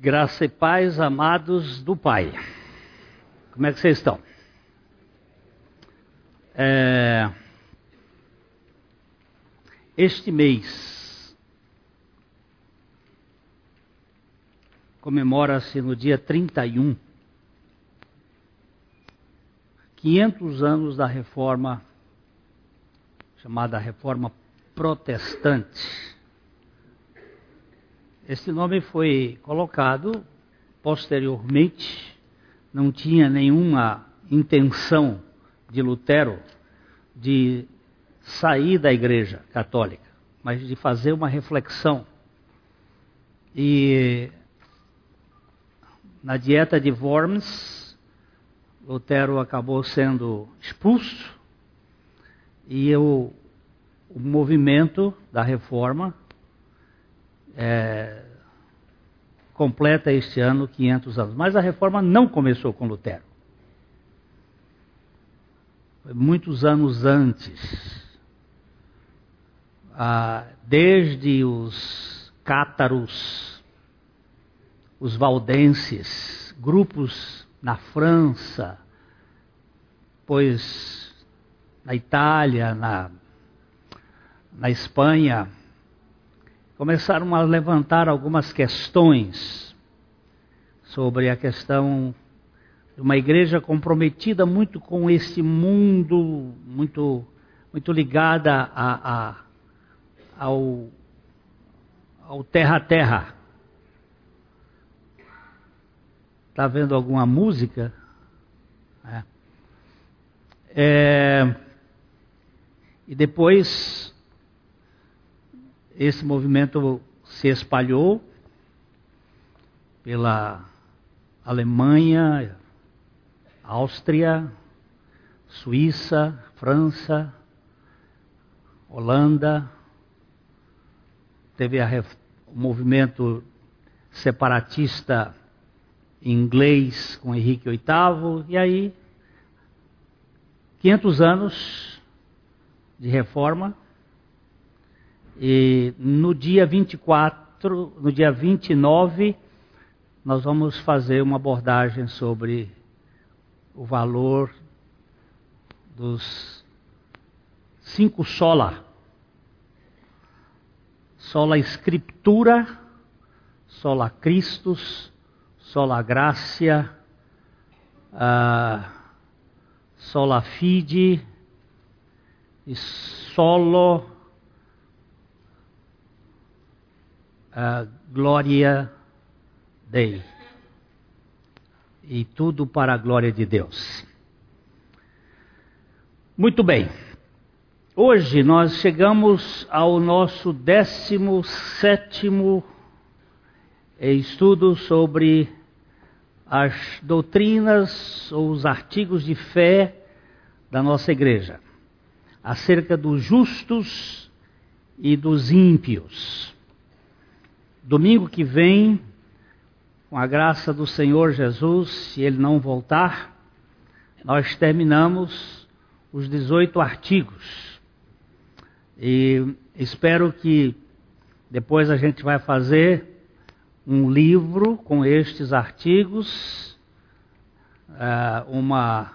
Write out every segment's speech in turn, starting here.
Graça e paz, amados do Pai. Como é que vocês estão? É... Este mês comemora-se no dia 31 500 anos da reforma chamada Reforma Protestante. Esse nome foi colocado posteriormente, não tinha nenhuma intenção de Lutero de sair da Igreja Católica, mas de fazer uma reflexão. E na dieta de Worms, Lutero acabou sendo expulso e o, o movimento da reforma é, completa este ano 500 anos. Mas a reforma não começou com Lutero. Foi muitos anos antes. Ah, desde os cátaros, os valdenses, grupos na França, pois na Itália, na, na Espanha, começaram a levantar algumas questões sobre a questão de uma igreja comprometida muito com esse mundo, muito, muito ligada a, a, ao, ao terra a terra. Está vendo alguma música? É. É, e depois esse movimento se espalhou pela Alemanha, Áustria, Suíça, França, Holanda. Teve a, o movimento separatista inglês com Henrique VIII, e aí 500 anos de reforma e no dia 24, no dia 29, nós vamos fazer uma abordagem sobre o valor dos cinco sola. Sola Escritura, sola Christus, sola Gracia, uh, sola Fide e solo uh, glória Dei. E tudo para a glória de Deus. Muito bem. Hoje nós chegamos ao nosso 17 estudo sobre as doutrinas ou os artigos de fé da nossa igreja, acerca dos justos e dos ímpios. Domingo que vem, com a graça do Senhor Jesus, se ele não voltar, nós terminamos os 18 artigos. E espero que depois a gente vai fazer um livro com estes artigos, uh, uma,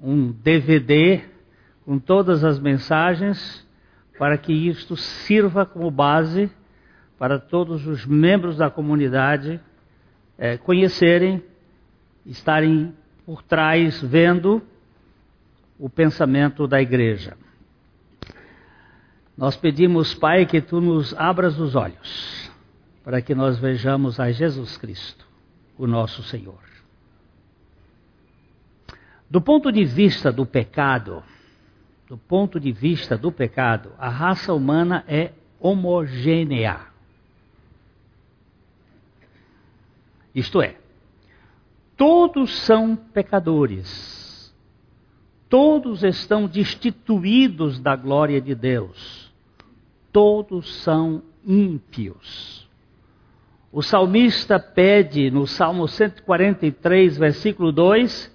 um DVD com todas as mensagens, para que isto sirva como base para todos os membros da comunidade é, conhecerem, estarem por trás, vendo o pensamento da igreja. Nós pedimos, Pai, que tu nos abras os olhos, para que nós vejamos a Jesus Cristo, o nosso Senhor. Do ponto de vista do pecado, do ponto de vista do pecado, a raça humana é homogênea. Isto é, todos são pecadores, todos estão destituídos da glória de Deus, todos são ímpios. O salmista pede no Salmo 143, versículo 2: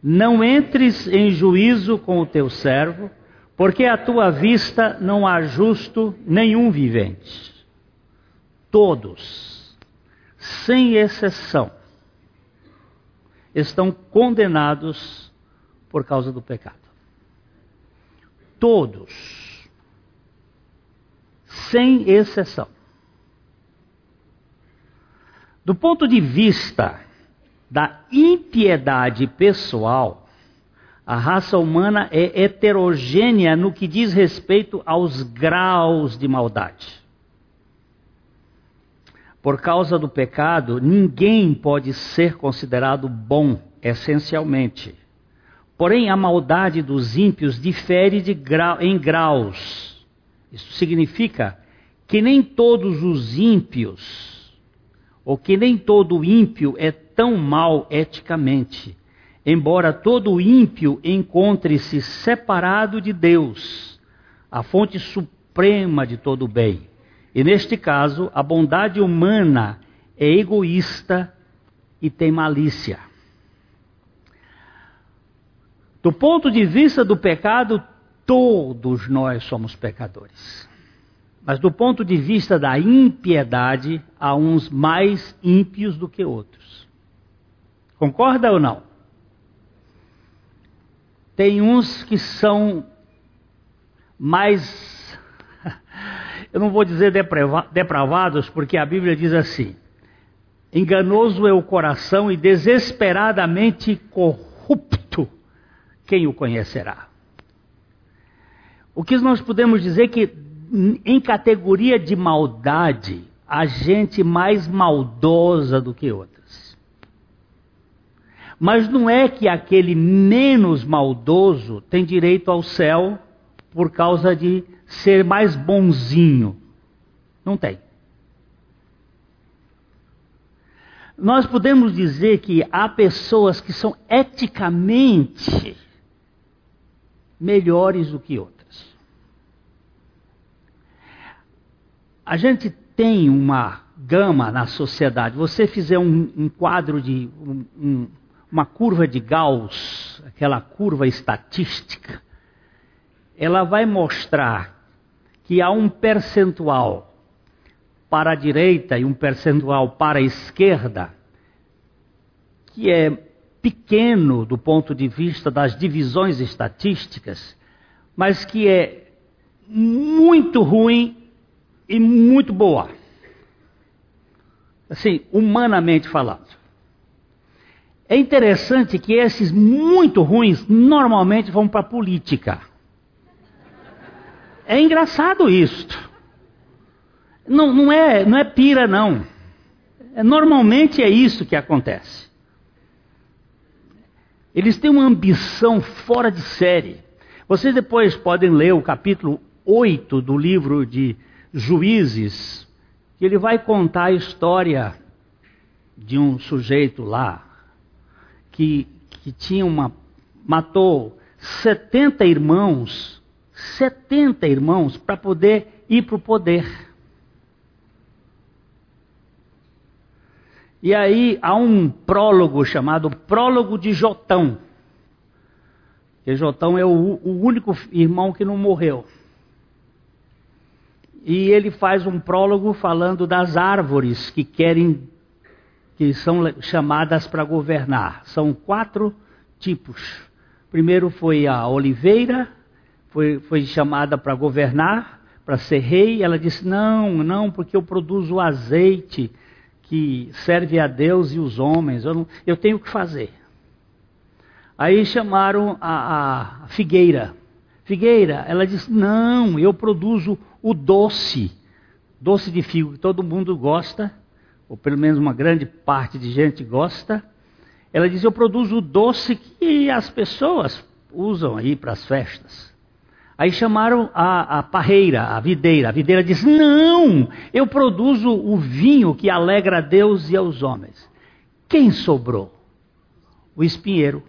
Não entres em juízo com o teu servo, porque à tua vista não há justo nenhum vivente. Todos sem exceção, estão condenados por causa do pecado. Todos, sem exceção. Do ponto de vista da impiedade pessoal, a raça humana é heterogênea no que diz respeito aos graus de maldade. Por causa do pecado, ninguém pode ser considerado bom, essencialmente. Porém, a maldade dos ímpios difere grau, em graus. Isso significa que nem todos os ímpios, ou que nem todo ímpio é tão mal eticamente, embora todo ímpio encontre-se separado de Deus, a fonte suprema de todo o bem. E neste caso, a bondade humana é egoísta e tem malícia. Do ponto de vista do pecado, todos nós somos pecadores. Mas do ponto de vista da impiedade, há uns mais ímpios do que outros. Concorda ou não? Tem uns que são mais eu não vou dizer depravados, porque a Bíblia diz assim: enganoso é o coração e desesperadamente corrupto, quem o conhecerá? O que nós podemos dizer que, em categoria de maldade, há gente mais maldosa do que outras. Mas não é que aquele menos maldoso tem direito ao céu por causa de ser mais bonzinho. Não tem. Nós podemos dizer que há pessoas que são eticamente melhores do que outras. A gente tem uma gama na sociedade. Você fizer um, um quadro de um, um, uma curva de Gauss, aquela curva estatística, ela vai mostrar que há um percentual para a direita e um percentual para a esquerda, que é pequeno do ponto de vista das divisões estatísticas, mas que é muito ruim e muito boa. Assim, humanamente falando. É interessante que esses muito ruins normalmente vão para a política. É engraçado isto. Não, não, é, não é pira, não. É, normalmente é isso que acontece. Eles têm uma ambição fora de série. Vocês depois podem ler o capítulo 8 do livro de Juízes, que ele vai contar a história de um sujeito lá que, que tinha uma. matou 70 irmãos 70 irmãos para poder ir para o poder. E aí há um prólogo chamado Prólogo de Jotão. E Jotão é o, o único irmão que não morreu. E ele faz um prólogo falando das árvores que querem, que são chamadas para governar. São quatro tipos. Primeiro foi a oliveira, foi, foi chamada para governar, para ser rei, ela disse: Não, não, porque eu produzo azeite que serve a Deus e os homens, eu, não, eu tenho que fazer. Aí chamaram a, a figueira. Figueira, ela disse: Não, eu produzo o doce, doce de figo que todo mundo gosta, ou pelo menos uma grande parte de gente gosta. Ela diz: Eu produzo o doce que as pessoas usam aí para as festas. Aí chamaram a, a, parreira, a videira. A videira disse: Não, eu produzo o vinho que alegra a Deus e aos homens. Quem sobrou? O espinheiro.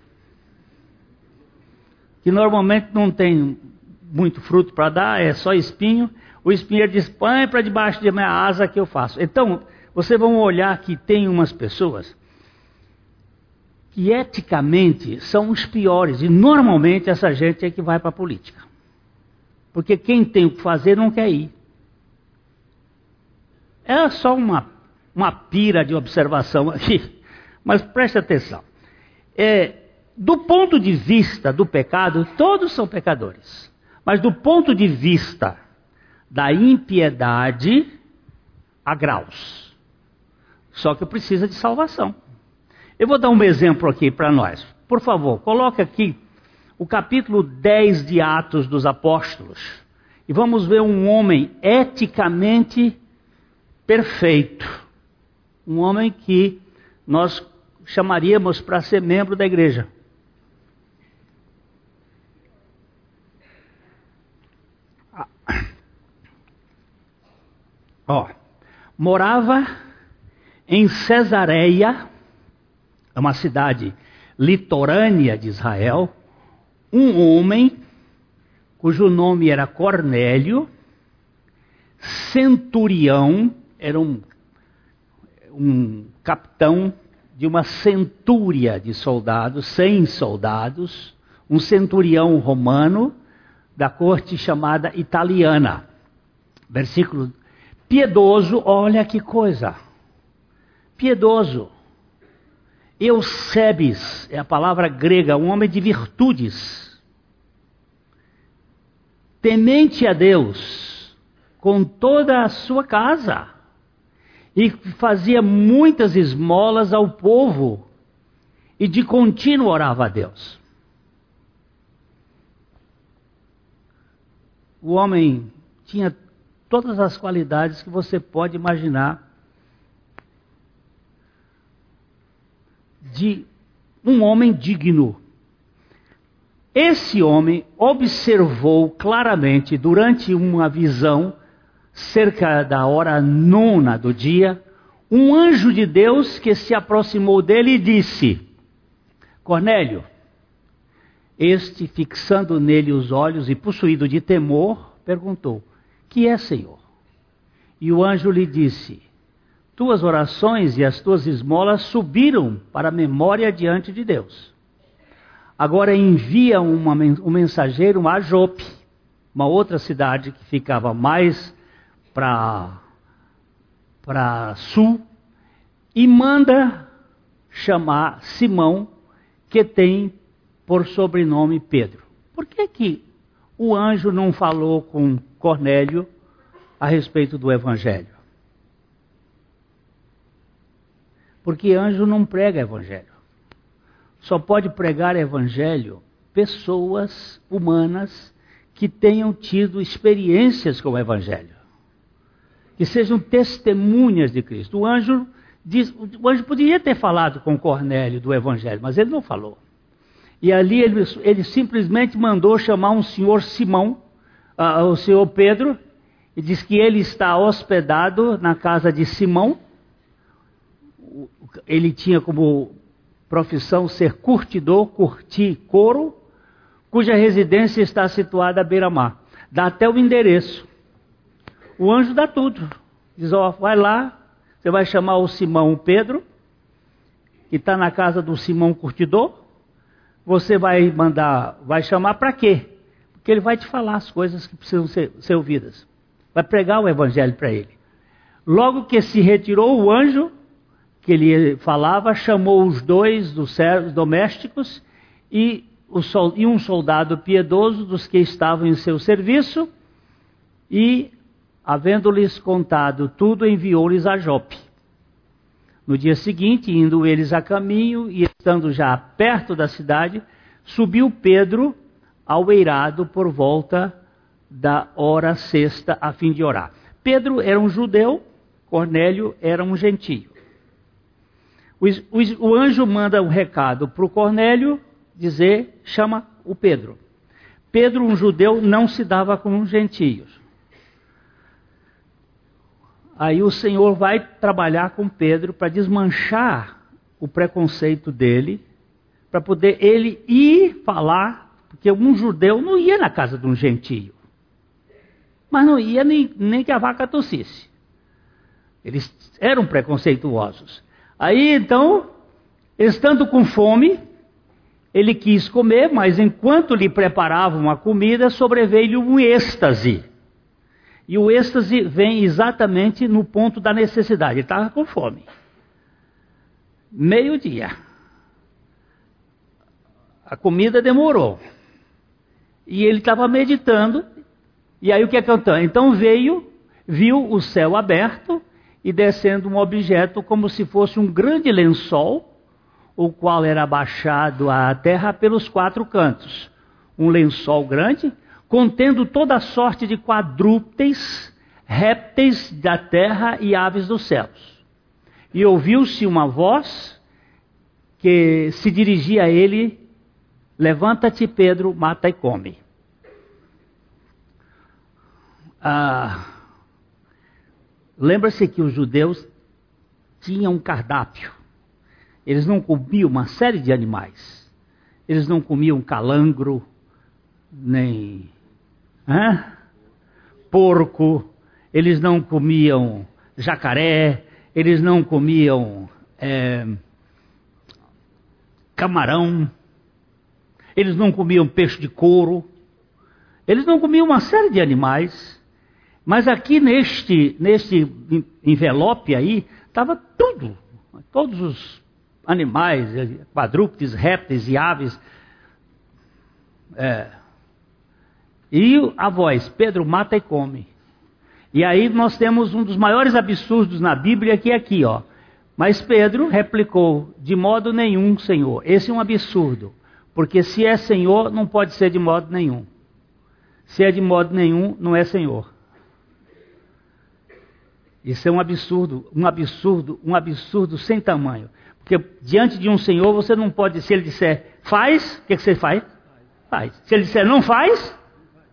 Que normalmente não tem muito fruto para dar, é só espinho. O espinheiro diz: Põe para debaixo de minha asa que eu faço. Então, vocês vão olhar que tem umas pessoas que eticamente são os piores. E normalmente essa gente é que vai para a política. Porque quem tem o que fazer não quer ir. É só uma uma pira de observação aqui, mas preste atenção. É, do ponto de vista do pecado, todos são pecadores. Mas do ponto de vista da impiedade, há graus. Só que precisa de salvação. Eu vou dar um exemplo aqui para nós. Por favor, coloque aqui o capítulo 10 de Atos dos Apóstolos. E vamos ver um homem eticamente perfeito. Um homem que nós chamaríamos para ser membro da igreja. Ó, morava em Cesareia, é uma cidade litorânea de Israel, um homem cujo nome era Cornélio, centurião, era um, um capitão de uma centúria de soldados, cem soldados, um centurião romano da corte chamada italiana. Versículo piedoso, olha que coisa. Piedoso. Eusebes é a palavra grega, um homem de virtudes temente a Deus com toda a sua casa e fazia muitas esmolas ao povo e de contínuo orava a Deus. O homem tinha todas as qualidades que você pode imaginar de um homem digno. Esse homem observou claramente durante uma visão, cerca da hora nona do dia, um anjo de Deus que se aproximou dele e disse: Cornélio, este, fixando nele os olhos e possuído de temor, perguntou: Que é, Senhor? E o anjo lhe disse: Tuas orações e as tuas esmolas subiram para a memória diante de Deus. Agora envia uma, um mensageiro a Jope, uma outra cidade que ficava mais para sul, e manda chamar Simão, que tem por sobrenome Pedro. Por que, que o anjo não falou com Cornélio a respeito do Evangelho? Porque anjo não prega Evangelho só pode pregar evangelho pessoas humanas que tenham tido experiências com o evangelho. Que sejam testemunhas de Cristo. O anjo diz, o anjo poderia ter falado com Cornélio do evangelho, mas ele não falou. E ali ele, ele simplesmente mandou chamar um senhor Simão, uh, o senhor Pedro, e diz que ele está hospedado na casa de Simão. Ele tinha como profissão ser curtidor, curtir couro, cuja residência está situada à beira-mar. Dá até o endereço. O anjo dá tudo. Diz: Ó, vai lá, você vai chamar o Simão Pedro, que está na casa do Simão Curtidor. Você vai mandar, vai chamar para quê? Porque ele vai te falar as coisas que precisam ser, ser ouvidas. Vai pregar o evangelho para ele. Logo que se retirou o anjo, que ele falava, chamou os dois dos servos domésticos e, e um soldado piedoso dos que estavam em seu serviço, e, havendo-lhes contado tudo, enviou-lhes a Jope. No dia seguinte, indo eles a caminho e estando já perto da cidade, subiu Pedro ao eirado por volta da hora sexta a fim de orar. Pedro era um judeu, Cornélio era um gentio. O, o, o anjo manda um recado para o Cornélio dizer: chama o Pedro. Pedro, um judeu, não se dava com os gentios. Aí o Senhor vai trabalhar com Pedro para desmanchar o preconceito dele, para poder ele ir falar, porque um judeu não ia na casa de um gentio, mas não ia nem, nem que a vaca tossisse. Eles eram preconceituosos. Aí então, estando com fome, ele quis comer, mas enquanto lhe preparavam a comida, sobreveio-lhe um êxtase. E o êxtase vem exatamente no ponto da necessidade. Ele estava com fome. Meio-dia. A comida demorou. E ele estava meditando. E aí o que aconteceu? Então veio, viu o céu aberto e descendo um objeto como se fosse um grande lençol, o qual era abaixado à terra pelos quatro cantos. Um lençol grande, contendo toda sorte de quadrúpedes, répteis da terra e aves dos céus. E ouviu-se uma voz que se dirigia a ele: Levanta-te, Pedro, mata e come. Ah, Lembra-se que os judeus tinham um cardápio. Eles não comiam uma série de animais. Eles não comiam calangro, nem hã? porco, eles não comiam jacaré, eles não comiam é, camarão, eles não comiam peixe de couro, eles não comiam uma série de animais. Mas aqui neste, neste envelope aí, estava tudo. Todos os animais, quadrúpedes, répteis e aves. É. E a voz, Pedro mata e come. E aí nós temos um dos maiores absurdos na Bíblia que é aqui, ó. Mas Pedro replicou: de modo nenhum, Senhor. Esse é um absurdo. Porque se é Senhor, não pode ser de modo nenhum. Se é de modo nenhum, não é Senhor. Isso é um absurdo, um absurdo, um absurdo sem tamanho. Porque diante de um Senhor você não pode, se ele disser faz, o que, que, você faz? Faz. Se ele disser não faz,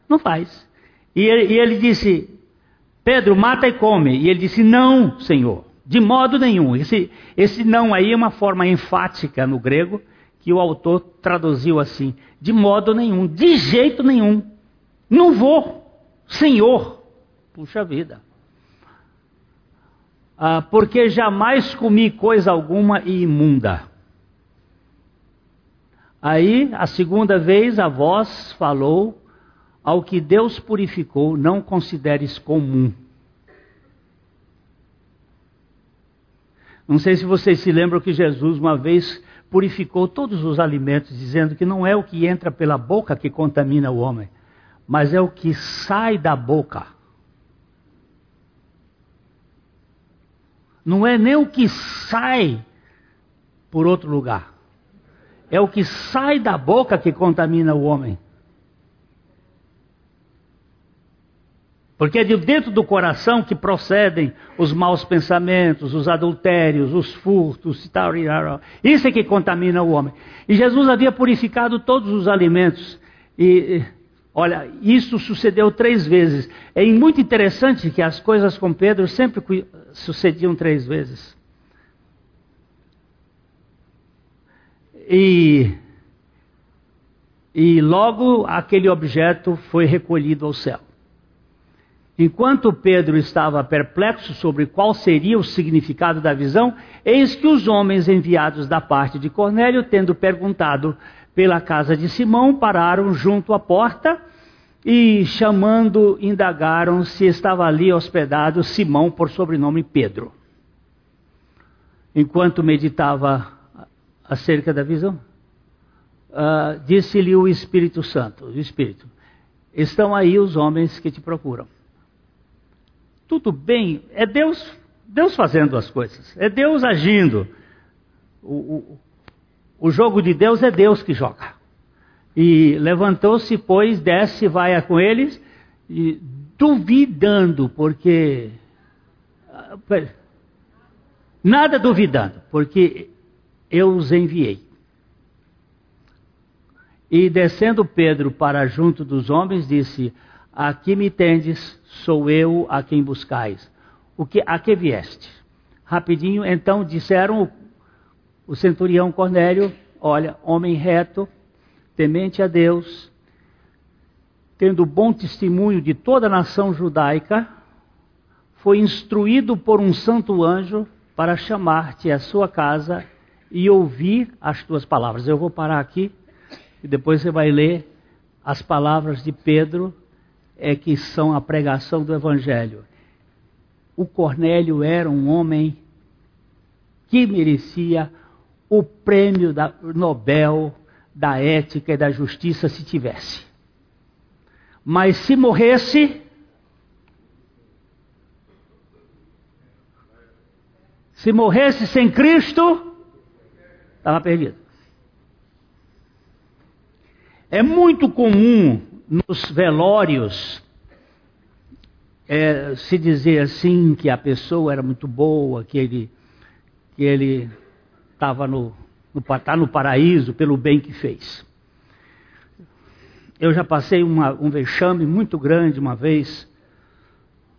não faz. E ele, e ele disse, Pedro, mata e come. E ele disse, não, Senhor, de modo nenhum. Esse, esse não aí é uma forma enfática no grego que o autor traduziu assim: de modo nenhum, de jeito nenhum. Não vou, Senhor. Puxa vida ah, porque jamais comi coisa alguma e imunda. Aí, a segunda vez, a voz falou: Ao que Deus purificou, não consideres comum. Não sei se vocês se lembram que Jesus uma vez purificou todos os alimentos, dizendo que não é o que entra pela boca que contamina o homem, mas é o que sai da boca. Não é nem o que sai por outro lugar. É o que sai da boca que contamina o homem. Porque é de dentro do coração que procedem os maus pensamentos, os adultérios, os furtos tal. Isso é que contamina o homem. E Jesus havia purificado todos os alimentos. E Olha, isso sucedeu três vezes. É muito interessante que as coisas com Pedro sempre sucediam três vezes. E, e logo aquele objeto foi recolhido ao céu. Enquanto Pedro estava perplexo sobre qual seria o significado da visão, eis que os homens enviados da parte de Cornélio, tendo perguntado pela casa de Simão, pararam junto à porta e, chamando, indagaram se estava ali hospedado Simão, por sobrenome Pedro. Enquanto meditava acerca da visão, uh, disse-lhe o Espírito Santo: o Espírito, estão aí os homens que te procuram. Tudo bem, é Deus, Deus fazendo as coisas, é Deus agindo. O, o jogo de Deus é Deus que joga. E levantou-se, pois, desce vai com eles, e, duvidando, porque. Nada duvidando, porque eu os enviei. E descendo Pedro para junto dos homens, disse: Aqui me tendes, sou eu a quem buscais. O que, a que vieste? Rapidinho, então disseram o centurião Cornélio: Olha, homem reto, temente a Deus, tendo bom testemunho de toda a nação judaica, foi instruído por um santo anjo para chamar-te à sua casa e ouvir as tuas palavras. Eu vou parar aqui e depois você vai ler as palavras de Pedro é que são a pregação do Evangelho. O Cornélio era um homem que merecia o prêmio da Nobel da ética e da justiça se tivesse. Mas se morresse, se morresse sem Cristo, estava perdido. É muito comum nos velórios é, se dizer assim que a pessoa era muito boa, que ele que ele estava no, no, tá no paraíso pelo bem que fez. Eu já passei uma, um vexame muito grande uma vez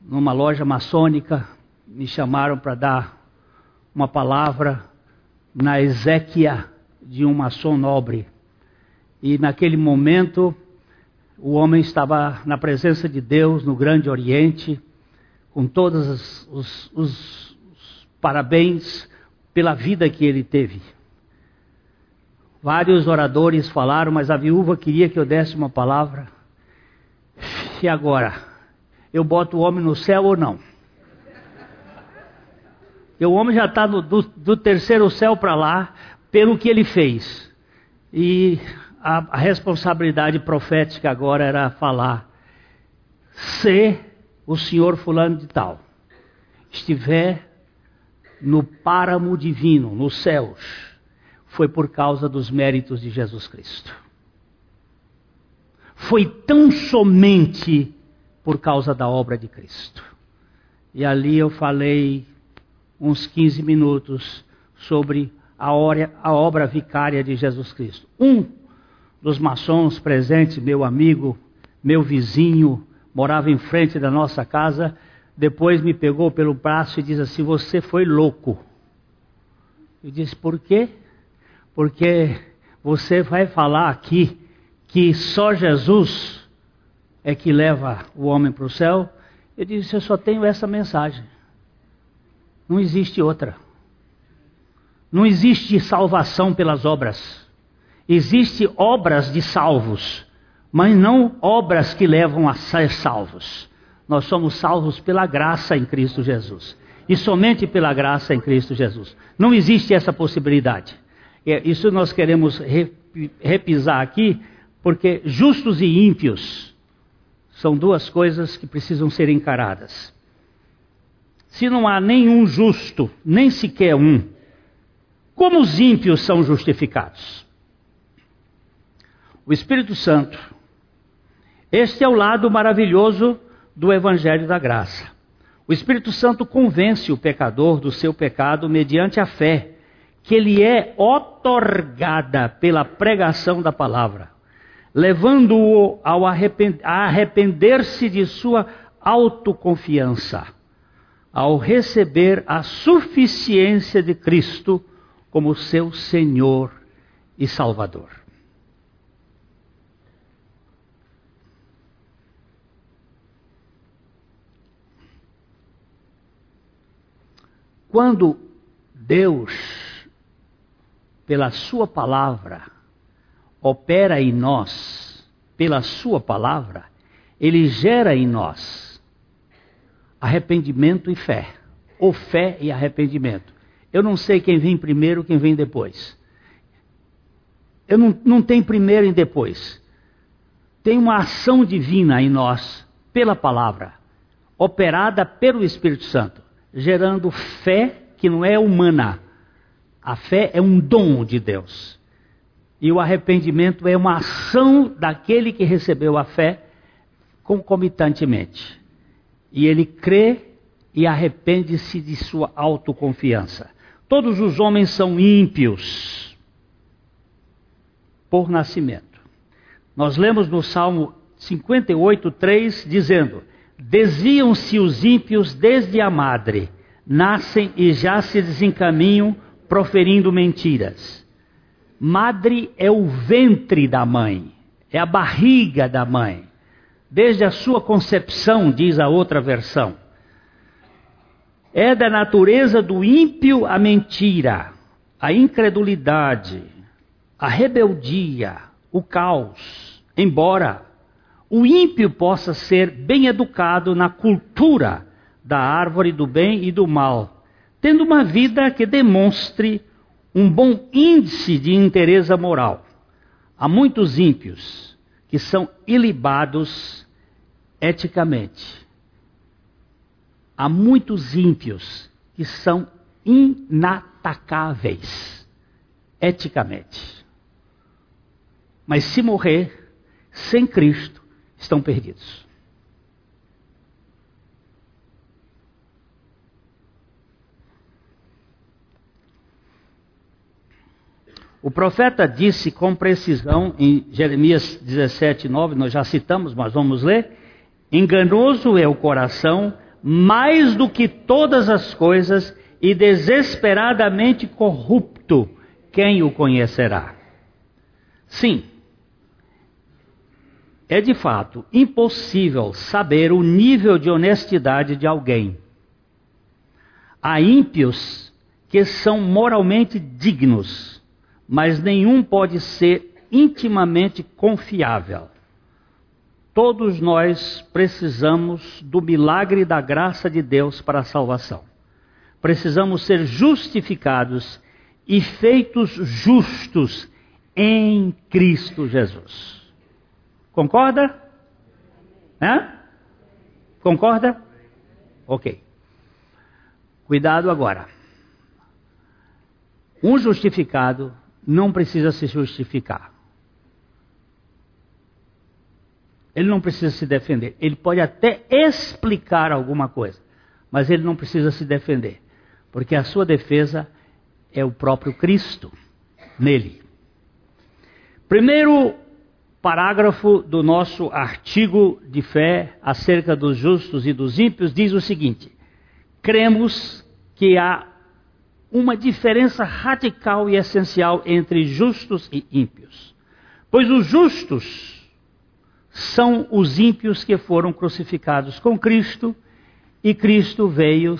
numa loja maçônica, me chamaram para dar uma palavra na exéquia de um maçom nobre. E naquele momento, o homem estava na presença de Deus no Grande Oriente, com todos os, os, os, os parabéns pela vida que ele teve. Vários oradores falaram, mas a viúva queria que eu desse uma palavra. E agora? Eu boto o homem no céu ou não? Porque o homem já está do, do, terceiro céu para lá, pelo que ele fez. E a, a responsabilidade profética agora era falar: se o senhor Fulano de Tal estiver no páramo divino, nos céus, foi por causa dos méritos de Jesus Cristo. Foi tão somente por causa da obra de Cristo. E ali eu falei uns 15 minutos sobre a, obra vicária de Jesus Cristo. Um dos maçons presentes, meu amigo, meu vizinho, morava em frente da nossa casa, depois me pegou pelo braço e disse assim: Você foi louco. Eu disse: Por quê? Porque você vai falar aqui que só Jesus é que leva o homem para o céu. Eu disse: Eu só tenho essa mensagem. Não existe outra. Não existe salvação pelas obras. Existem obras de salvos, mas não obras que levam a ser salvos. Nós somos salvos pela graça em Cristo Jesus. E somente pela graça em Cristo Jesus. Não existe essa possibilidade. É, isso nós queremos repisar aqui, porque justos e ímpios são duas coisas que precisam ser encaradas. Se não há nenhum justo, nem sequer um, como os ímpios são justificados? O Espírito Santo. Este é o lado maravilhoso do Evangelho da Graça. O Espírito Santo convence o pecador do seu pecado mediante a fé, que lhe é otorgada pela pregação da palavra, levando-o a arrepender-se de sua autoconfiança, ao receber a suficiência de Cristo como seu Senhor e Salvador. Quando Deus, pela Sua palavra, opera em nós, pela Sua palavra, Ele gera em nós arrependimento e fé, ou fé e arrependimento. Eu não sei quem vem primeiro, quem vem depois. Eu não, não tem primeiro e depois. Tem uma ação divina em nós, pela palavra, operada pelo Espírito Santo gerando fé que não é humana. A fé é um dom de Deus. E o arrependimento é uma ação daquele que recebeu a fé concomitantemente. E ele crê e arrepende-se de sua autoconfiança. Todos os homens são ímpios por nascimento. Nós lemos no Salmo 58, 3, dizendo: Desviam-se os ímpios desde a madre, nascem e já se desencaminham proferindo mentiras. Madre é o ventre da mãe, é a barriga da mãe. Desde a sua concepção, diz a outra versão. É da natureza do ímpio a mentira, a incredulidade, a rebeldia, o caos. Embora o ímpio possa ser bem educado na cultura da árvore do bem e do mal, tendo uma vida que demonstre um bom índice de interesse moral. Há muitos ímpios que são ilibados eticamente. Há muitos ímpios que são inatacáveis eticamente. Mas se morrer sem Cristo, estão perdidos. O profeta disse com precisão em Jeremias 17, 9, nós já citamos, mas vamos ler. Enganoso é o coração mais do que todas as coisas e desesperadamente corrupto, quem o conhecerá? Sim, é de fato impossível saber o nível de honestidade de alguém. Há ímpios que são moralmente dignos, mas nenhum pode ser intimamente confiável. Todos nós precisamos do milagre da graça de Deus para a salvação. Precisamos ser justificados e feitos justos em Cristo Jesus. Concorda? Concorda? Ok. Cuidado agora. Um justificado não precisa se justificar. Ele não precisa se defender. Ele pode até explicar alguma coisa, mas ele não precisa se defender, porque a sua defesa é o próprio Cristo nele. Primeiro parágrafo do nosso artigo de fé acerca dos justos e dos ímpios diz o seguinte: cremos que há uma diferença radical e essencial entre justos e ímpios. Pois os justos são os ímpios que foram crucificados com Cristo e Cristo veio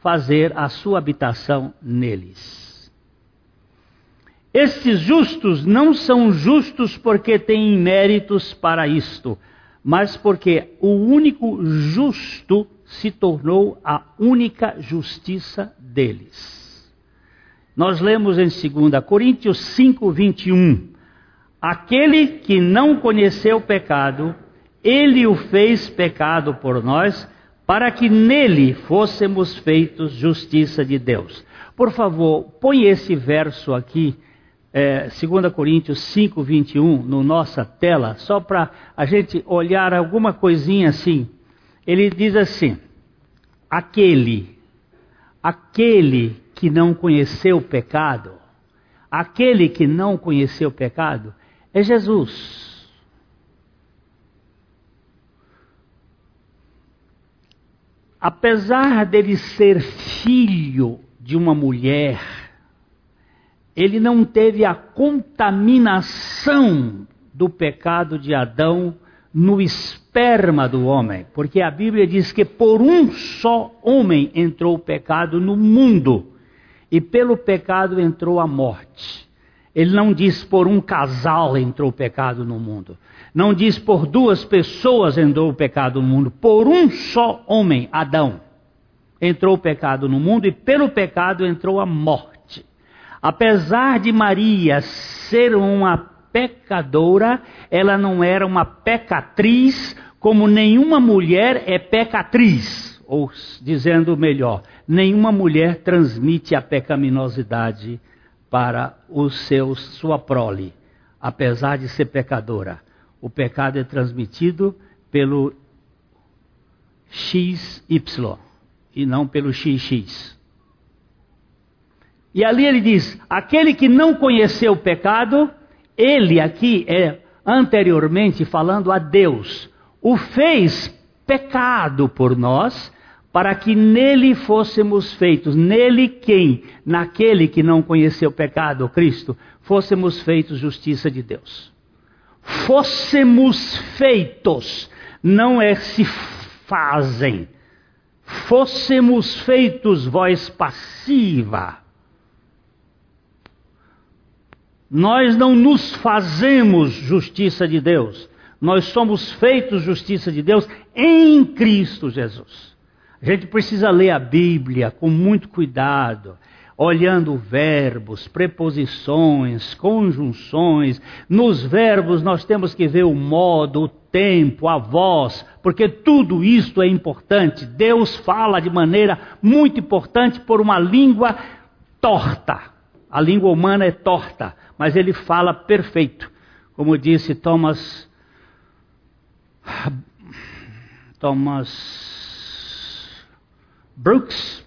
fazer a sua habitação neles. Estes justos não são justos porque têm méritos para isto, mas porque o único justo se tornou a única justiça deles. Nós lemos em 2 Coríntios 5, 21. Aquele que não conheceu o pecado, ele o fez pecado por nós, para que nele fôssemos feitos justiça de Deus. Por favor, põe esse verso aqui, é, 2 Coríntios 5, 21, na no nossa tela, só para a gente olhar alguma coisinha assim. Ele diz assim: aquele, aquele que não conheceu o pecado, aquele que não conheceu o pecado, é Jesus. Apesar dele ser filho de uma mulher, ele não teve a contaminação do pecado de Adão no esperma do homem, porque a Bíblia diz que por um só homem entrou o pecado no mundo, e pelo pecado entrou a morte. Ele não diz por um casal entrou o pecado no mundo. Não diz por duas pessoas entrou o pecado no mundo. Por um só homem, Adão, entrou o pecado no mundo e pelo pecado entrou a morte. Apesar de Maria ser uma pecadora, ela não era uma pecatriz, como nenhuma mulher é pecatriz. Ou dizendo melhor, nenhuma mulher transmite a pecaminosidade para os seus, sua prole, apesar de ser pecadora. O pecado é transmitido pelo XY e não pelo XX. E ali ele diz: aquele que não conheceu o pecado, ele aqui é anteriormente falando a Deus, o fez pecado por nós, para que nele fôssemos feitos, nele quem? Naquele que não conheceu o pecado, Cristo, fôssemos feitos justiça de Deus. Fôssemos feitos, não é se fazem. Fôssemos feitos, voz passiva. Nós não nos fazemos justiça de Deus, Nós somos feitos justiça de Deus em Cristo Jesus. A gente precisa ler a Bíblia com muito cuidado olhando verbos, preposições, conjunções. Nos verbos nós temos que ver o modo, o tempo, a voz, porque tudo isto é importante. Deus fala de maneira muito importante por uma língua torta. A língua humana é torta, mas ele fala perfeito. Como disse Thomas Thomas Brooks,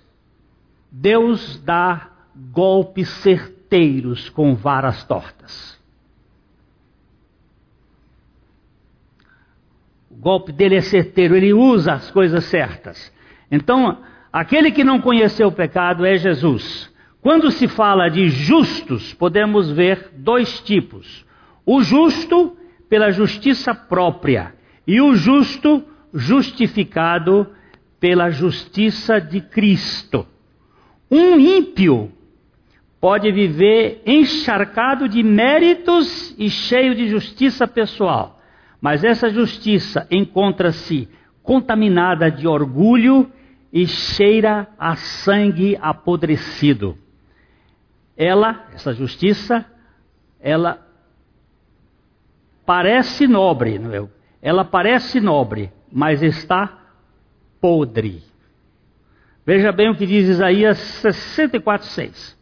Deus dá golpes certeiros com varas tortas. O golpe dele é certeiro, ele usa as coisas certas. Então, aquele que não conheceu o pecado é Jesus. Quando se fala de justos, podemos ver dois tipos: o justo pela justiça própria e o justo justificado pela justiça de Cristo. Um ímpio pode viver encharcado de méritos e cheio de justiça pessoal, mas essa justiça encontra-se contaminada de orgulho e cheira a sangue apodrecido. Ela, essa justiça, ela parece nobre, não é? Ela parece nobre, mas está podre. Veja bem o que diz Isaías 64:6.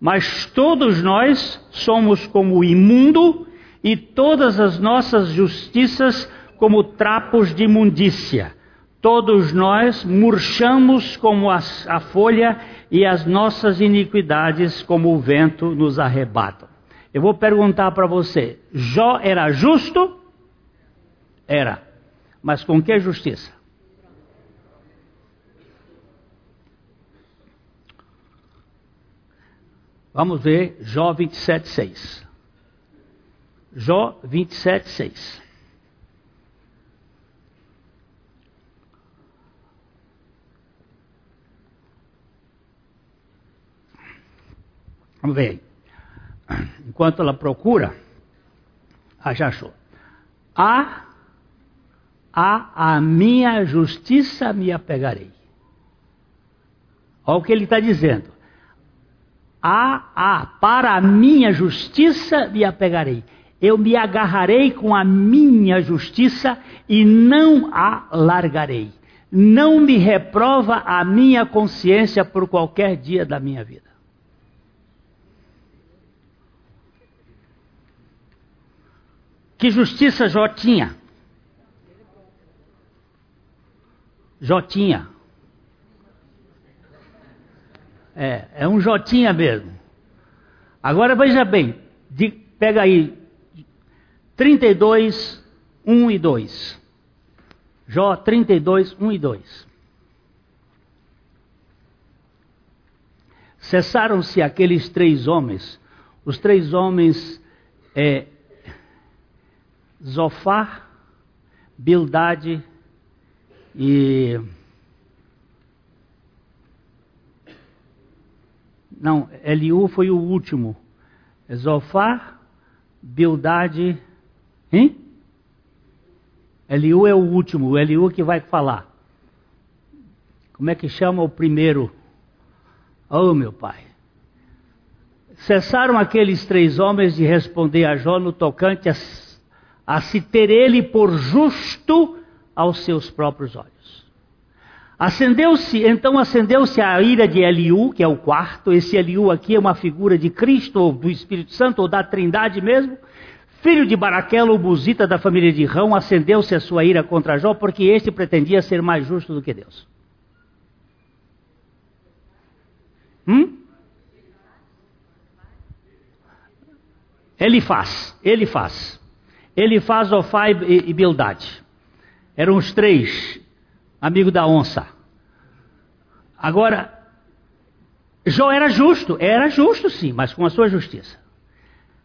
Mas todos nós somos como imundo e todas as nossas justiças como trapos de imundícia. Todos nós murchamos como a, a folha e as nossas iniquidades como o vento nos arrebatam. Eu vou perguntar para você: Jó era justo? Era. Mas com que justiça? Vamos ver Jó 27, 6. Jó 27, Vamos ver. Enquanto ela procura, ah, já achou. A, a, a minha justiça me apegarei. Olha o que ele está dizendo. Ah, ah, para a minha justiça me apegarei. Eu me agarrarei com a minha justiça e não a largarei. Não me reprova a minha consciência por qualquer dia da minha vida. Que justiça Jó tinha? Jó tinha. É, é um Jotinha mesmo. Agora veja bem, de, pega aí 32, 1 e 2. Jó 32, 1 e 2. Cessaram-se aqueles três homens, os três homens é, Zofar, Bildade e Não, Eliú foi o último. Zofar, Bildade. Hein? Eliú é o último, o Eliú que vai falar. Como é que chama o primeiro? Oh, meu pai. Cessaram aqueles três homens de responder a Jó no tocante a, a se ter ele por justo aos seus próprios olhos. Acendeu-se, então acendeu-se a ira de Eliú, que é o quarto. Esse Eliú aqui é uma figura de Cristo, ou do Espírito Santo, ou da Trindade mesmo. Filho de Baraquelo, o buzita da família de Rão, acendeu-se a sua ira contra Jó, porque este pretendia ser mais justo do que Deus. Hum? Ele faz, ele faz. Ele faz Ofai e, e Bildade. Eram os três amigo da onça. Agora, Jó era justo, era justo sim, mas com a sua justiça.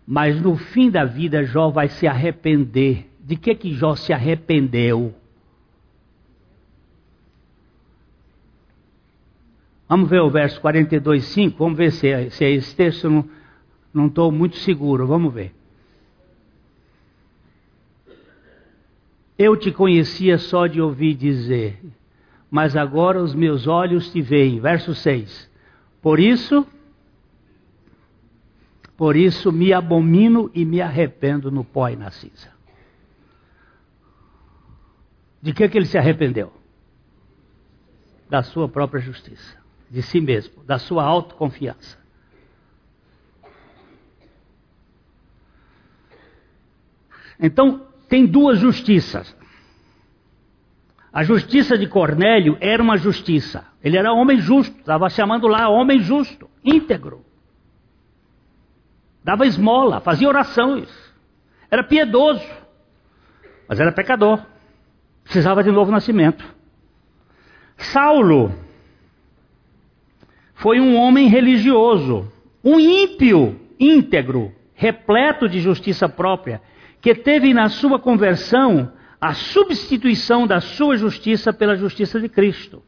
Mas no fim da vida, Jó vai se arrepender. De que que Jó se arrependeu? Vamos ver o verso 42, 5. Vamos ver se é, se é esse texto. Não estou muito seguro. Vamos ver. Eu te conhecia só de ouvir dizer, mas agora os meus olhos te veem. Verso 6. Por isso, por isso me abomino e me arrependo no pó e na cinza. De que, que ele se arrependeu? Da sua própria justiça, de si mesmo, da sua autoconfiança. Então, tem duas justiças. A justiça de Cornélio era uma justiça. Ele era homem justo, estava chamando lá homem justo, íntegro. Dava esmola, fazia orações. Era piedoso, mas era pecador. Precisava de novo nascimento. Saulo foi um homem religioso, um ímpio, íntegro, repleto de justiça própria, que teve na sua conversão a substituição da sua justiça pela justiça de Cristo.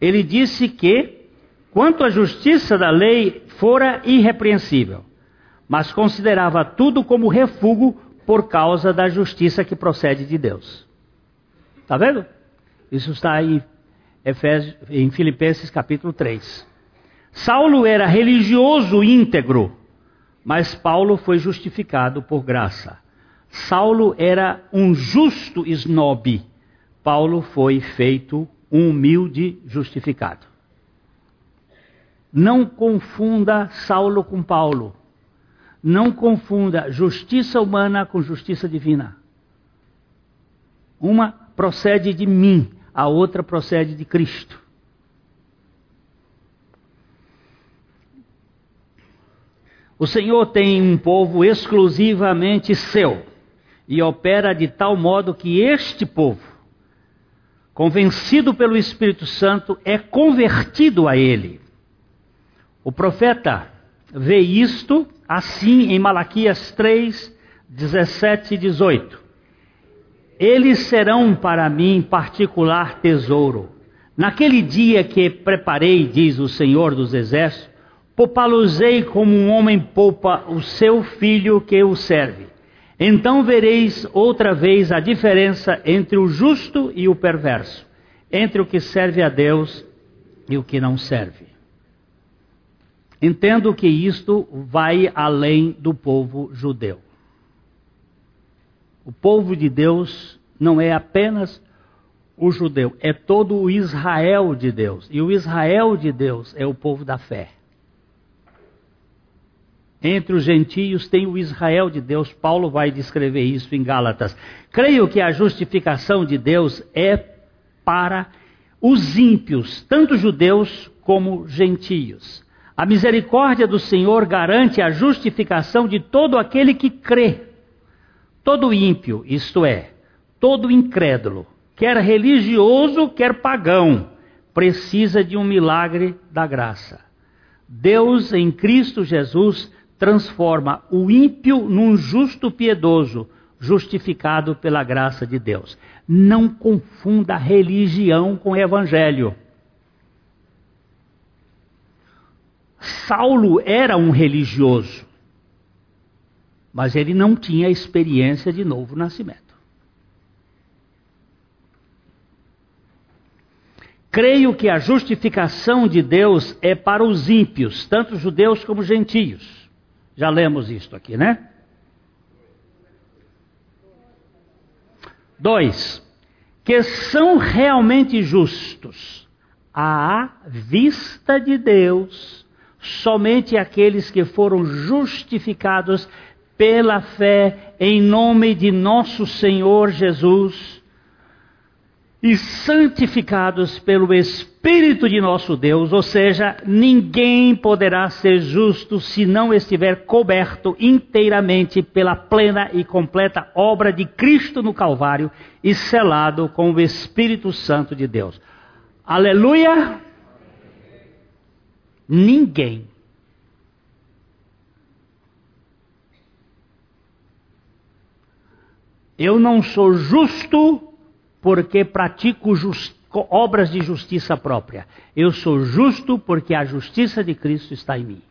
Ele disse que, quanto à justiça da lei, fora irrepreensível, mas considerava tudo como refúgio por causa da justiça que procede de Deus. Está vendo? Isso está em, em Filipenses capítulo 3. Saulo era religioso íntegro, mas Paulo foi justificado por graça. Saulo era um justo snob. Paulo foi feito um humilde justificado. Não confunda Saulo com Paulo. Não confunda justiça humana com justiça divina. Uma procede de mim, a outra procede de Cristo. O Senhor tem um povo exclusivamente seu e opera de tal modo que este povo, convencido pelo Espírito Santo, é convertido a ele. O profeta vê isto assim em Malaquias 3, 17 e 18. Eles serão para mim particular tesouro. Naquele dia que preparei, diz o Senhor dos Exércitos, poupá-los-ei como um homem poupa o seu filho que o serve. Então vereis outra vez a diferença entre o justo e o perverso, entre o que serve a Deus e o que não serve. Entendo que isto vai além do povo judeu. O povo de Deus não é apenas o judeu, é todo o Israel de Deus. E o Israel de Deus é o povo da fé. Entre os gentios tem o Israel de Deus. Paulo vai descrever isso em Gálatas. Creio que a justificação de Deus é para os ímpios, tanto judeus como gentios. A misericórdia do Senhor garante a justificação de todo aquele que crê. Todo ímpio, isto é, todo incrédulo, quer religioso, quer pagão, precisa de um milagre da graça. Deus em Cristo Jesus transforma o ímpio num justo piedoso, justificado pela graça de Deus. Não confunda religião com evangelho. Saulo era um religioso, mas ele não tinha experiência de novo nascimento. Creio que a justificação de Deus é para os ímpios, tanto judeus como gentios. Já lemos isto aqui, né? Dois, que são realmente justos à vista de Deus, somente aqueles que foram justificados pela fé em nome de nosso Senhor Jesus e santificados pelo Espírito de nosso Deus, ou seja, ninguém poderá ser justo se não estiver coberto inteiramente pela plena e completa obra de Cristo no Calvário e selado com o Espírito Santo de Deus. Aleluia! Ninguém. Eu não sou justo porque pratico obras de justiça própria. Eu sou justo porque a justiça de Cristo está em mim.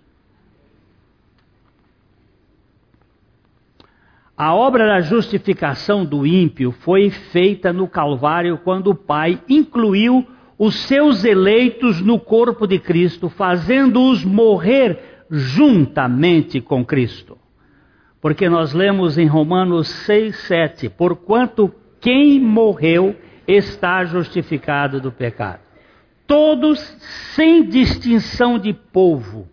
A obra da justificação do ímpio foi feita no Calvário quando o Pai incluiu os seus eleitos no corpo de Cristo, fazendo-os morrer juntamente com Cristo. Porque nós lemos em Romanos 6, 7: Porquanto quem morreu está justificado do pecado. Todos, sem distinção de povo,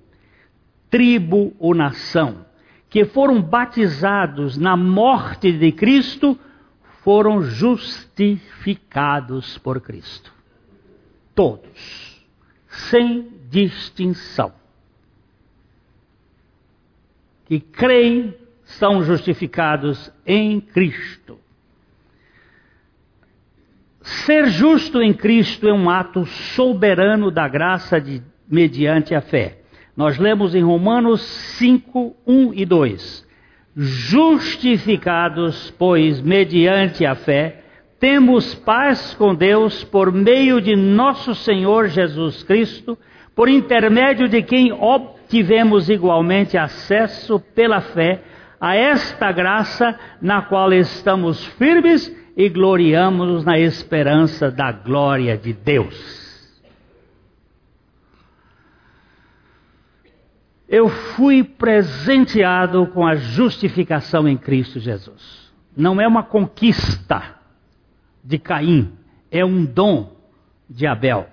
tribo ou nação, que foram batizados na morte de Cristo foram justificados por Cristo. Todos, sem distinção. Que creem são justificados em Cristo. Ser justo em Cristo é um ato soberano da graça de, mediante a fé. Nós lemos em Romanos 5, 1 e 2. Justificados, pois, mediante a fé, temos paz com Deus por meio de nosso Senhor Jesus Cristo, por intermédio de quem obtivemos igualmente acesso pela fé a esta graça na qual estamos firmes e gloriamos na esperança da glória de Deus. eu fui presenteado com a justificação em Cristo Jesus. Não é uma conquista de Caim, é um dom de Abel.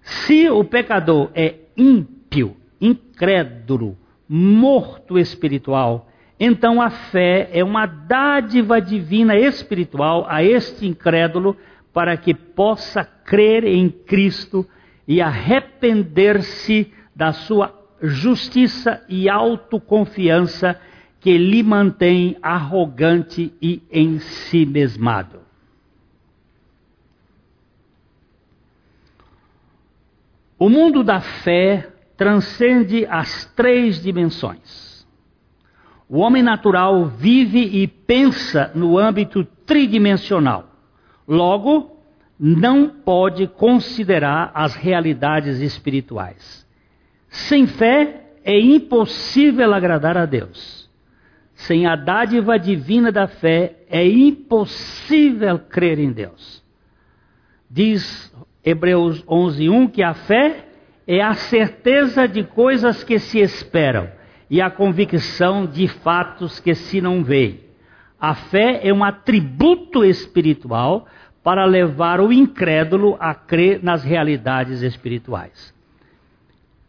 Se o pecador é ímpio, incrédulo, morto espiritual, então a fé é uma dádiva divina espiritual a este incrédulo para que possa crer em Cristo e arrepender-se da sua justiça e autoconfiança que lhe mantém arrogante e em si mesmado. O mundo da fé transcende as três dimensões. O homem natural vive e pensa no âmbito tridimensional. Logo, não pode considerar as realidades espirituais. Sem fé é impossível agradar a Deus. Sem a dádiva divina da fé é impossível crer em Deus. Diz Hebreus 11:1 que a fé é a certeza de coisas que se esperam e a convicção de fatos que se não veem. A fé é um atributo espiritual para levar o incrédulo a crer nas realidades espirituais.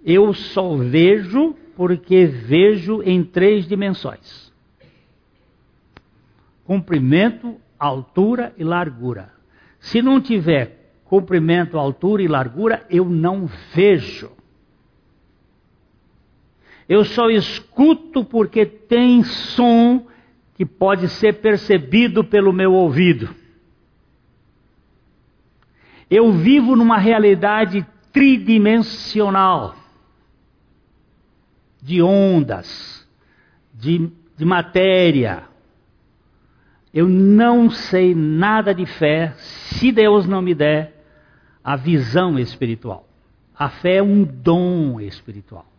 Eu só vejo porque vejo em três dimensões: comprimento, altura e largura. Se não tiver comprimento, altura e largura, eu não vejo. Eu só escuto porque tem som que pode ser percebido pelo meu ouvido. Eu vivo numa realidade tridimensional de ondas, de, de matéria. Eu não sei nada de fé se Deus não me der a visão espiritual. A fé é um dom espiritual.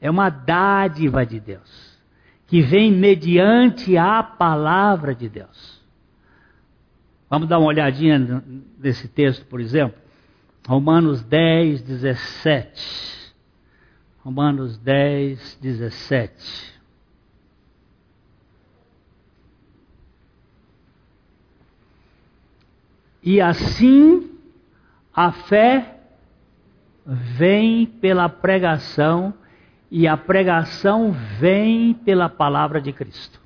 É uma dádiva de Deus, que vem mediante a palavra de Deus. Vamos dar uma olhadinha nesse texto, por exemplo. Romanos 10, 17. Romanos 10, 17. E assim a fé vem pela pregação, e a pregação vem pela palavra de Cristo,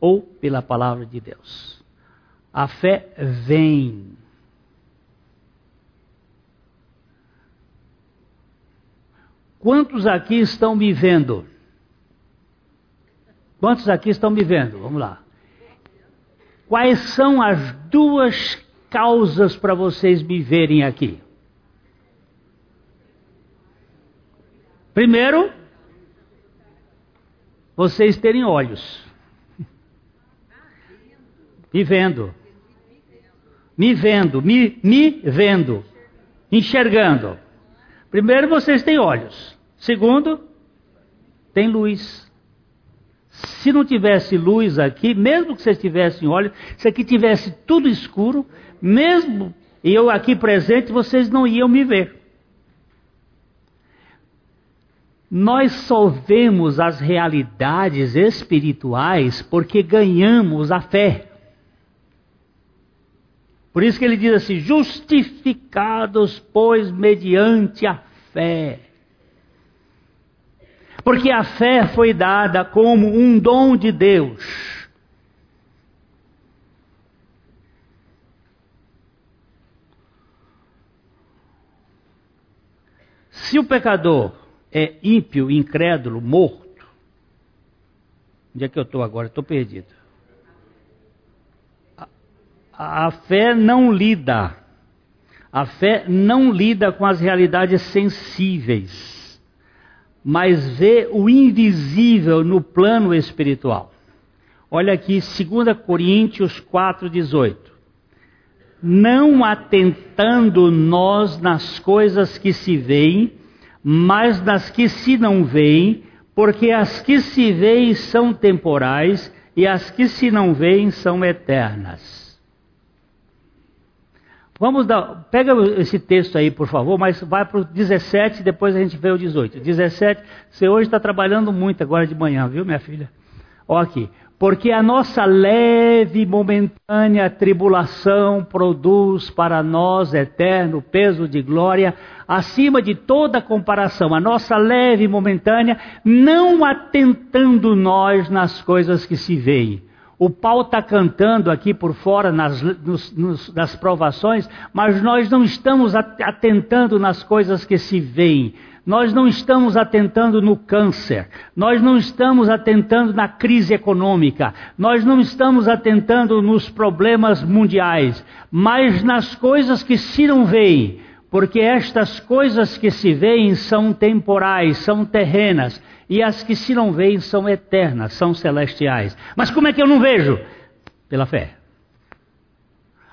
ou pela palavra de Deus. A fé vem Quantos aqui estão me vendo? Quantos aqui estão me vendo? Vamos lá. Quais são as duas causas para vocês me verem aqui? Primeiro, vocês terem olhos. Me vendo. Me vendo, me, me vendo. Enxergando. Primeiro, vocês têm olhos. Segundo, tem luz. Se não tivesse luz aqui, mesmo que vocês tivessem óleo, se aqui tivesse tudo escuro, mesmo eu aqui presente, vocês não iam me ver. Nós só vemos as realidades espirituais porque ganhamos a fé. Por isso que ele diz assim: justificados, pois, mediante a fé. Porque a fé foi dada como um dom de Deus. Se o pecador é ímpio, incrédulo, morto, onde é que eu estou agora? Estou perdido. A, a fé não lida. A fé não lida com as realidades sensíveis mas vê o invisível no plano espiritual. Olha aqui, 2 Coríntios 4,18. Não atentando nós nas coisas que se veem, mas nas que se não veem, porque as que se veem são temporais e as que se não veem são eternas. Vamos dar, pega esse texto aí, por favor, mas vai para o 17, depois a gente vê o 18. 17, você hoje está trabalhando muito agora de manhã, viu, minha filha? Olha aqui. Porque a nossa leve e momentânea tribulação produz para nós eterno peso de glória, acima de toda comparação. A nossa leve e momentânea, não atentando nós nas coisas que se veem o pau está cantando aqui por fora nas, nos, nos, nas provações, mas nós não estamos atentando nas coisas que se veem. Nós não estamos atentando no câncer, nós não estamos atentando na crise econômica, nós não estamos atentando nos problemas mundiais, mas nas coisas que se não veem, porque estas coisas que se veem são temporais, são terrenas, e as que se não veem são eternas, são celestiais. Mas como é que eu não vejo? Pela fé.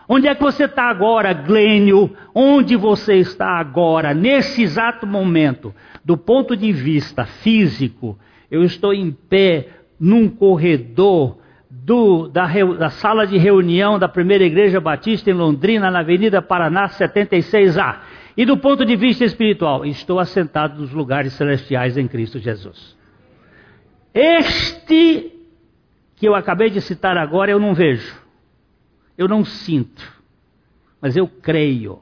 Onde é que você está agora, Glênio? Onde você está agora, nesse exato momento? Do ponto de vista físico, eu estou em pé num corredor do, da, da, sala de reunião da primeira igreja batista em Londrina, na Avenida Paraná 76A. E do ponto de vista espiritual, estou assentado nos lugares celestiais em Cristo Jesus. Este que eu acabei de citar agora eu não vejo, eu não sinto, mas eu creio,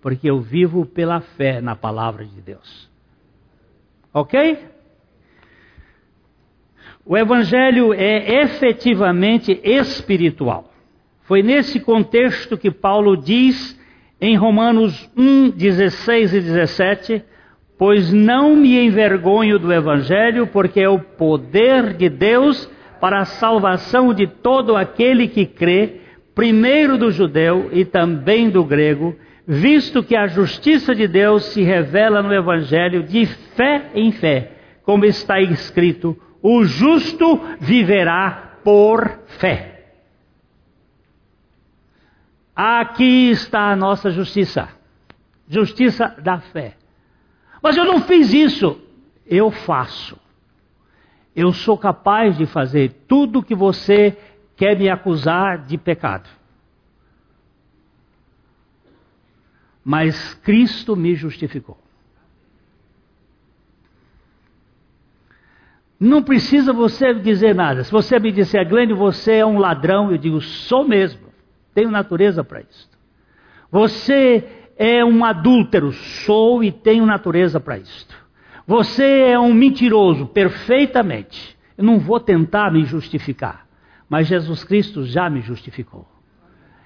porque eu vivo pela fé na palavra de Deus. Ok? O Evangelho é efetivamente espiritual. Foi nesse contexto que Paulo diz em Romanos 1, 16 e 17: Pois não me envergonho do Evangelho, porque é o poder de Deus para a salvação de todo aquele que crê, primeiro do judeu e também do grego, visto que a justiça de Deus se revela no Evangelho de fé em fé, como está escrito: o justo viverá por fé. Aqui está a nossa justiça. Justiça da fé. Mas eu não fiz isso. Eu faço. Eu sou capaz de fazer tudo que você quer me acusar de pecado. Mas Cristo me justificou. Não precisa você dizer nada. Se você me disser, Glênio, você é um ladrão, eu digo, sou mesmo. Tenho natureza para isso. Você é um adúltero, sou e tenho natureza para isto. Você é um mentiroso, perfeitamente. Eu não vou tentar me justificar, mas Jesus Cristo já me justificou.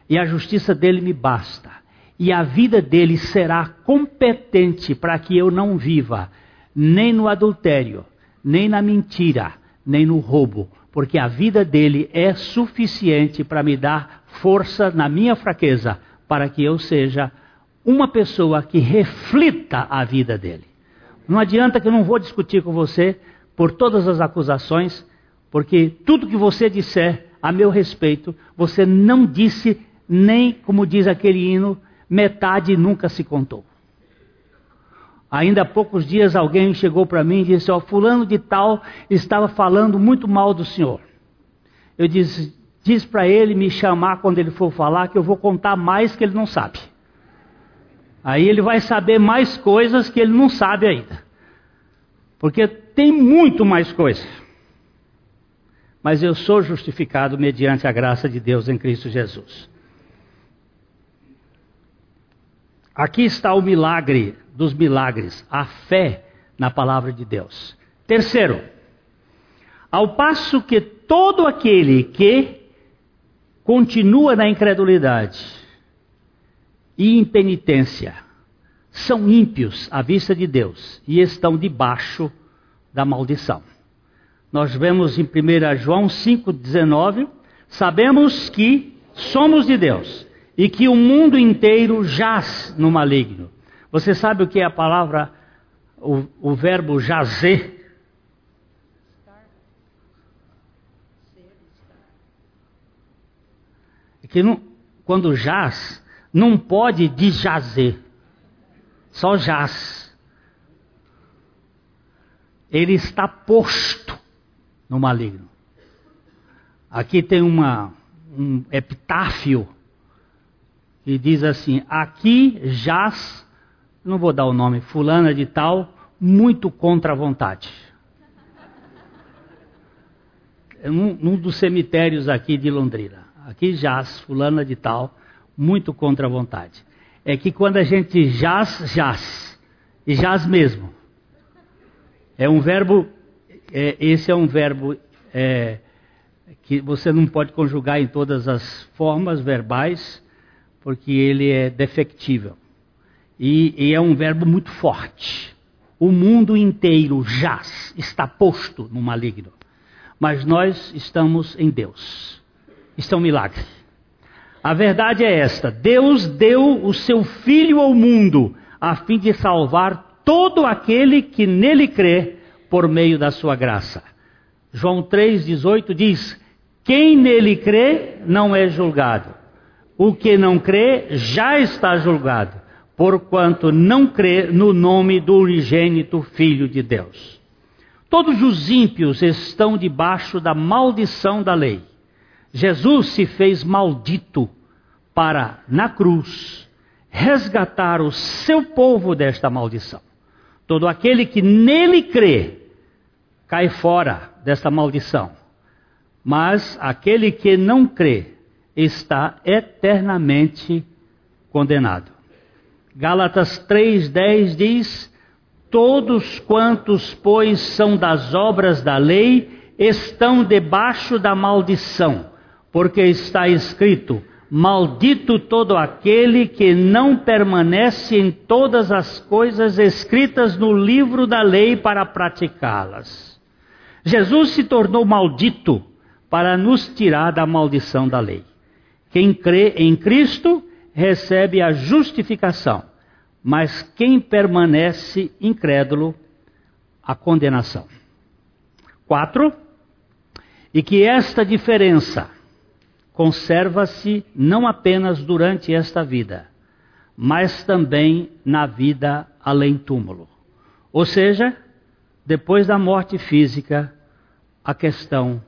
E a justiça dele me basta. E a vida dele será competente para que eu não viva nem no adultério, nem na mentira, nem no roubo, porque a vida dele é suficiente para me dar força na minha fraqueza, para que eu seja uma pessoa que reflita a vida dele. Não adianta que eu não vou discutir com você por todas as acusações, porque tudo que você disser a meu respeito, você não disse nem, como diz aquele hino, metade nunca se contou. Ainda há poucos dias alguém chegou para mim e disse: Ó, oh, Fulano de Tal estava falando muito mal do senhor. Eu disse: Diz para ele me chamar quando ele for falar, que eu vou contar mais que ele não sabe. Aí ele vai saber mais coisas que ele não sabe ainda. Porque tem muito mais coisa. Mas eu sou justificado mediante a graça de Deus em Cristo Jesus. Aqui está o milagre dos milagres, a fé na palavra de Deus. Terceiro, ao passo que todo aquele que continua na incredulidade e impenitência são ímpios à vista de Deus e estão debaixo da maldição. Nós vemos em 1 João 5,19: sabemos que somos de Deus e que o mundo inteiro jaz no maligno. Você sabe o que é a palavra, o, o verbo jazer? É que não, quando jaz, não pode desjazer, só jaz. Ele está posto no maligno. Aqui tem uma, um epitáfio e diz assim: Aqui jaz não vou dar o nome, fulana de tal, muito contra a vontade. É num dos cemitérios aqui de Londrina. Aqui jaz, fulana de tal, muito contra a vontade. É que quando a gente jaz, jaz. E jaz mesmo. É um verbo, é, esse é um verbo é, que você não pode conjugar em todas as formas verbais, porque ele é defectível. E, e, é um verbo muito forte. O mundo inteiro jaz, está posto no maligno. Mas nós estamos em Deus. Isso é um milagre. A verdade é esta: Deus deu o seu Filho ao mundo a fim de salvar todo aquele que nele crê por meio da sua graça. João 3,18 diz: Quem nele crê não é julgado. O que não crê já está julgado porquanto não crê no nome do unigênito Filho de Deus. Todos os ímpios estão debaixo da maldição da lei. Jesus se fez maldito para, na cruz, resgatar o seu povo desta maldição. Todo aquele que nele crê cai fora desta maldição. Mas aquele que não crê está eternamente condenado. Gálatas 3:10 diz: Todos quantos, pois, são das obras da lei, estão debaixo da maldição, porque está escrito: Maldito todo aquele que não permanece em todas as coisas escritas no livro da lei para praticá-las. Jesus se tornou maldito para nos tirar da maldição da lei. Quem crê em Cristo recebe a justificação mas quem permanece incrédulo, a condenação. Quatro, e que esta diferença conserva-se não apenas durante esta vida, mas também na vida além túmulo. Ou seja, depois da morte física, a questão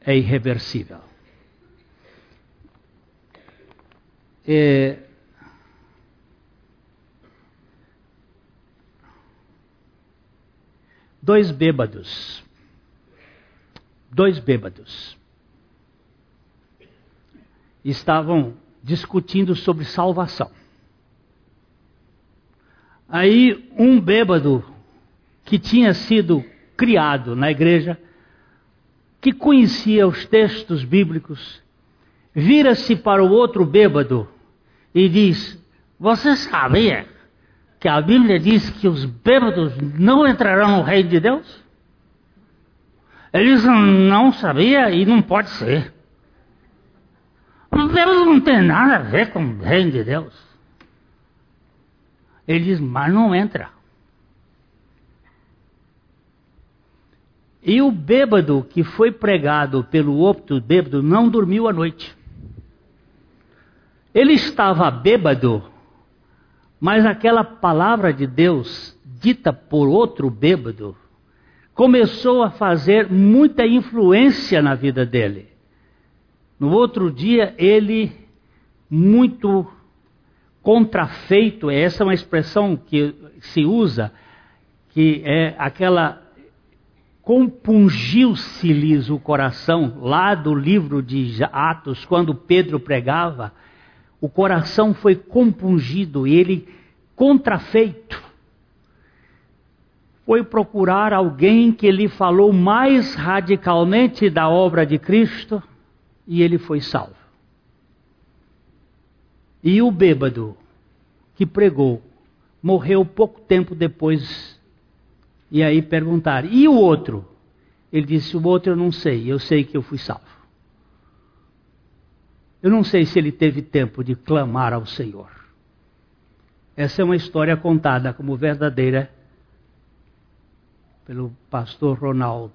é irreversível. É, dois bêbados. Dois bêbados. Estavam discutindo sobre salvação. Aí um bêbado que tinha sido criado na igreja, que conhecia os textos bíblicos, vira-se para o outro bêbado e diz: Você sabia que a Bíblia diz que os bêbados não entrarão no reino de Deus? Eles não sabia e não pode ser. Os bêbados não tem nada a ver com o reino de Deus. Ele diz, mas não entra. E o bêbado que foi pregado pelo outro bêbado não dormiu a noite. Ele estava bêbado mas aquela palavra de Deus dita por outro bêbado, começou a fazer muita influência na vida dele. No outro dia, ele, muito contrafeito, essa é uma expressão que se usa, que é aquela compungiu-se-lhes o coração, lá do livro de Atos, quando Pedro pregava, o coração foi compungido e ele, contrafeito, foi procurar alguém que lhe falou mais radicalmente da obra de Cristo e ele foi salvo. E o bêbado que pregou morreu pouco tempo depois e aí perguntaram: e o outro? Ele disse: o outro eu não sei, eu sei que eu fui salvo. Eu não sei se ele teve tempo de clamar ao Senhor. Essa é uma história contada como verdadeira pelo pastor Ronaldo.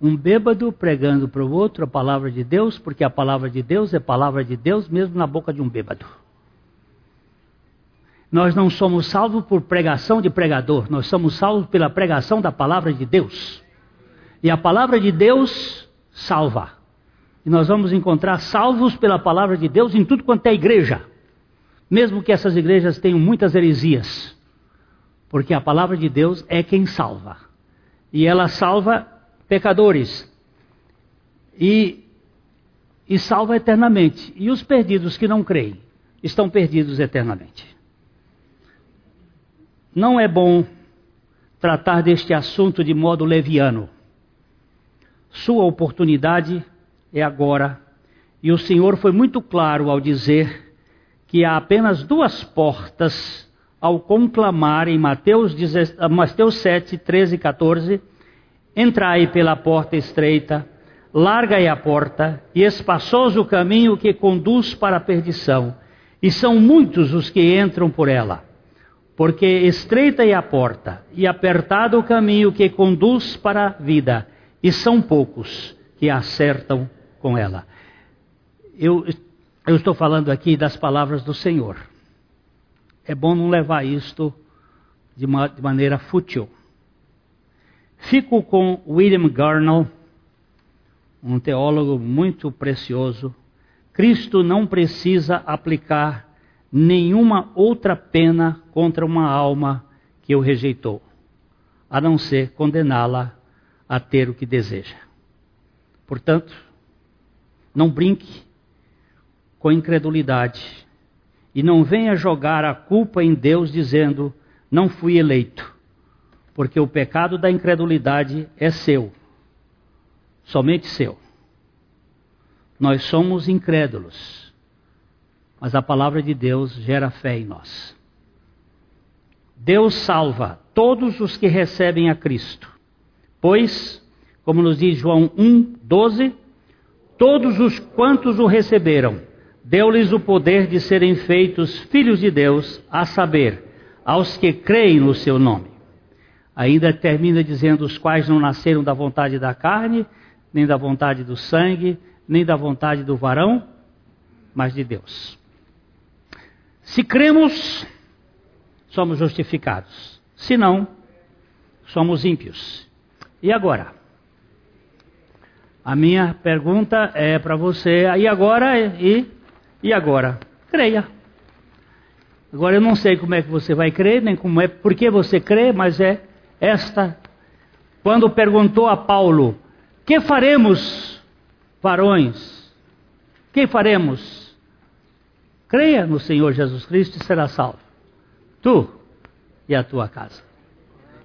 Um bêbado pregando para o outro a palavra de Deus, porque a palavra de Deus é palavra de Deus mesmo na boca de um bêbado. Nós não somos salvos por pregação de pregador, nós somos salvos pela pregação da palavra de Deus. E a palavra de Deus salva. E nós vamos encontrar salvos pela palavra de Deus em tudo quanto é igreja. Mesmo que essas igrejas tenham muitas heresias. Porque a palavra de Deus é quem salva. E ela salva pecadores. E, e salva eternamente. E os perdidos que não creem estão perdidos eternamente. Não é bom tratar deste assunto de modo leviano. Sua oportunidade é agora, e o Senhor foi muito claro ao dizer que há apenas duas portas ao conclamar em Mateus, Mateus 7, 13 e 14: Entrai pela porta estreita, larga é a porta, e espaçoso o caminho que conduz para a perdição, e são muitos os que entram por ela porque estreita é a porta e apertado o caminho que conduz para a vida, e são poucos que acertam com ela. Eu, eu estou falando aqui das palavras do Senhor. É bom não levar isto de, uma, de maneira fútil. Fico com William Garnell, um teólogo muito precioso. Cristo não precisa aplicar nenhuma outra pena contra uma alma que o rejeitou, a não ser condená-la a ter o que deseja. Portanto, não brinque com incredulidade e não venha jogar a culpa em Deus dizendo: não fui eleito, porque o pecado da incredulidade é seu, somente seu. Nós somos incrédulos mas a palavra de Deus gera fé em nós. Deus salva todos os que recebem a Cristo, pois, como nos diz João 1, 12, todos os quantos o receberam, deu-lhes o poder de serem feitos filhos de Deus, a saber, aos que creem no seu nome. Ainda termina dizendo: os quais não nasceram da vontade da carne, nem da vontade do sangue, nem da vontade do varão, mas de Deus. Se cremos, somos justificados. Se não, somos ímpios. E agora? A minha pergunta é para você, e agora? E, e agora? Creia. Agora eu não sei como é que você vai crer, nem como é, por que você crê, mas é esta. Quando perguntou a Paulo: Que faremos, varões? Que faremos? Creia no Senhor Jesus Cristo e será salvo. Tu e a tua casa.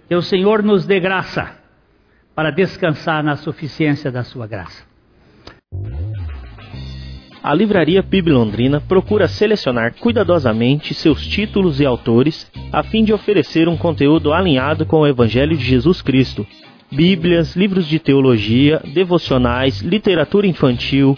Que o Senhor nos dê graça para descansar na suficiência da sua graça. A Livraria PIB Londrina procura selecionar cuidadosamente seus títulos e autores a fim de oferecer um conteúdo alinhado com o Evangelho de Jesus Cristo. Bíblias, livros de teologia, devocionais, literatura infantil,